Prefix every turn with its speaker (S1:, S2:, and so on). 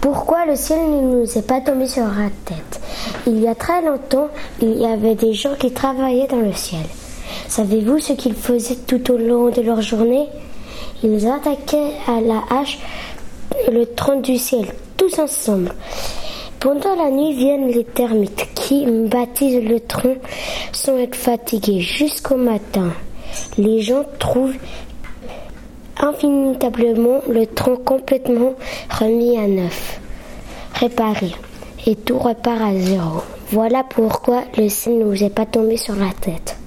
S1: Pourquoi le ciel ne nous est pas tombé sur la tête? Il y a très longtemps, il y avait des gens qui travaillaient dans le ciel. Savez-vous ce qu'ils faisaient tout au long de leur journée? Ils attaquaient à la hache le tronc du ciel, tous ensemble. Pendant la nuit viennent les termites qui baptisent le tronc sans être fatigués jusqu'au matin. Les gens trouvent infinitablement le tronc complètement remis à neuf, réparé, et tout repart à zéro. Voilà pourquoi le ciel ne nous est pas tombé sur la tête.